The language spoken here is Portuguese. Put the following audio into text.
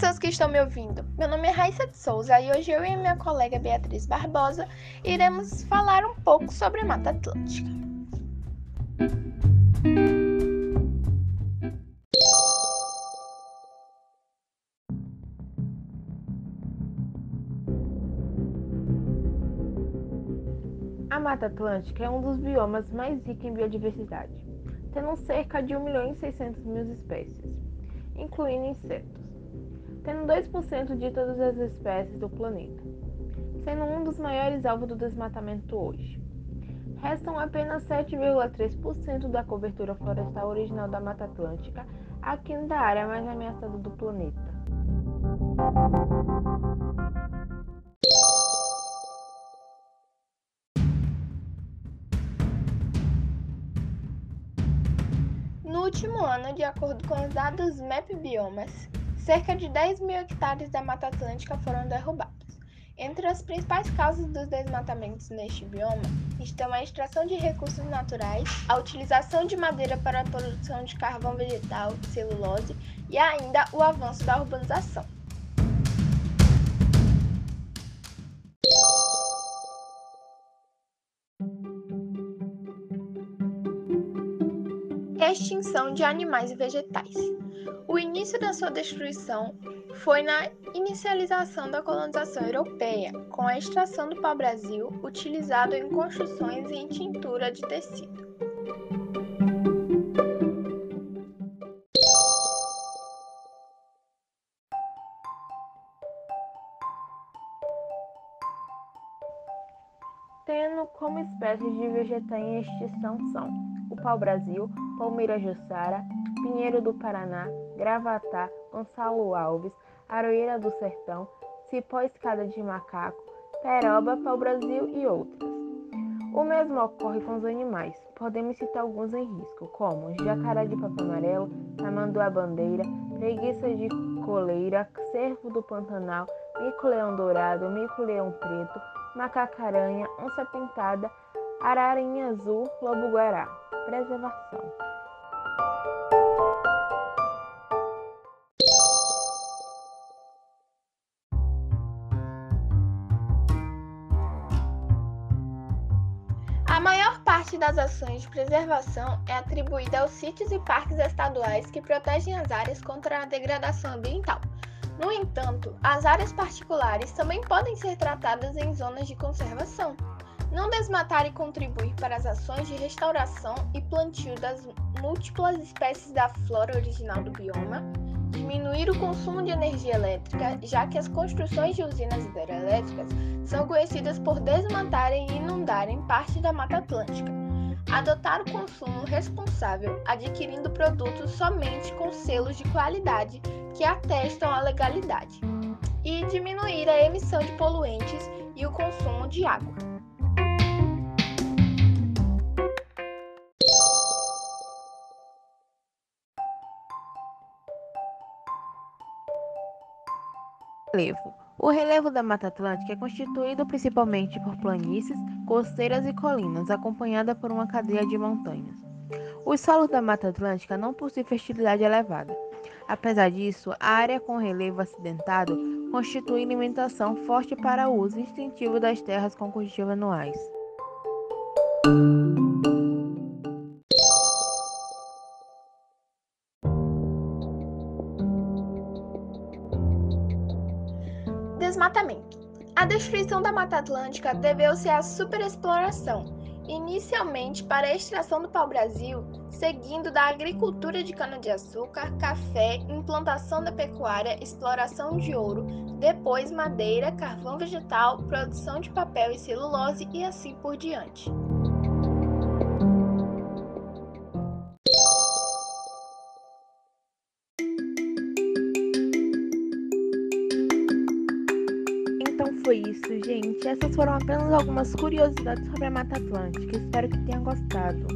pessoas que estão me ouvindo. Meu nome é Raíssa de Souza e hoje eu e minha colega Beatriz Barbosa iremos falar um pouco sobre a Mata Atlântica. A Mata Atlântica é um dos biomas mais ricos em biodiversidade, tendo cerca de 1 milhão e 600 mil espécies, incluindo insetos, tendo 2% de todas as espécies do planeta, sendo um dos maiores alvos do desmatamento hoje. Restam apenas 7,3% da cobertura florestal original da Mata Atlântica aqui da área mais ameaçada do planeta. No último ano, de acordo com os dados MAP Biomas, cerca de 10 mil hectares da Mata Atlântica foram derrubados. Entre as principais causas dos desmatamentos neste bioma estão a extração de recursos naturais, a utilização de madeira para a produção de carvão vegetal, celulose e ainda o avanço da urbanização. Extinção de animais e vegetais. O início da sua destruição foi na inicialização da colonização europeia, com a extração do pau-brasil utilizado em construções e em tintura de tecido. Tendo como espécies de vegetais em extinção são o pau-brasil, palmeira jussara, pinheiro do Paraná, gravatá, Gonçalo Alves, aroeira do sertão, cipó escada de macaco, peroba, pau-brasil e outras. O mesmo ocorre com os animais. Podemos citar alguns em risco, como jacaré de papo amarelo, tamanduá bandeira, preguiça de coleira, cervo do Pantanal, mico-leão dourado, mico-leão preto, macacaranha, onça pintada, ararinha azul, lobo-guará. Preservação. A maior parte das ações de preservação é atribuída aos sítios e parques estaduais que protegem as áreas contra a degradação ambiental. No entanto, as áreas particulares também podem ser tratadas em zonas de conservação. Não desmatar e contribuir para as ações de restauração e plantio das múltiplas espécies da flora original do bioma, diminuir o consumo de energia elétrica, já que as construções de usinas hidrelétricas são conhecidas por desmatarem e inundarem parte da Mata Atlântica. Adotar o consumo responsável, adquirindo produtos somente com selos de qualidade que atestam a legalidade. E diminuir a emissão de poluentes e o consumo de água. Relevo. O relevo da Mata Atlântica é constituído principalmente por planícies, costeiras e colinas, acompanhada por uma cadeia de montanhas. Os solos da Mata Atlântica não possuem fertilidade elevada. Apesar disso, a área com relevo acidentado constitui alimentação forte para o uso instintivo das terras com cultivos anuais. Desmatamento. A destruição da Mata Atlântica deveu-se à superexploração, inicialmente para a extração do pau-brasil, seguindo da agricultura de cana-de-açúcar, café, implantação da pecuária, exploração de ouro, depois madeira, carvão vegetal, produção de papel e celulose e assim por diante. foi isso, gente. Essas foram apenas algumas curiosidades sobre a Mata Atlântica. Espero que tenham gostado.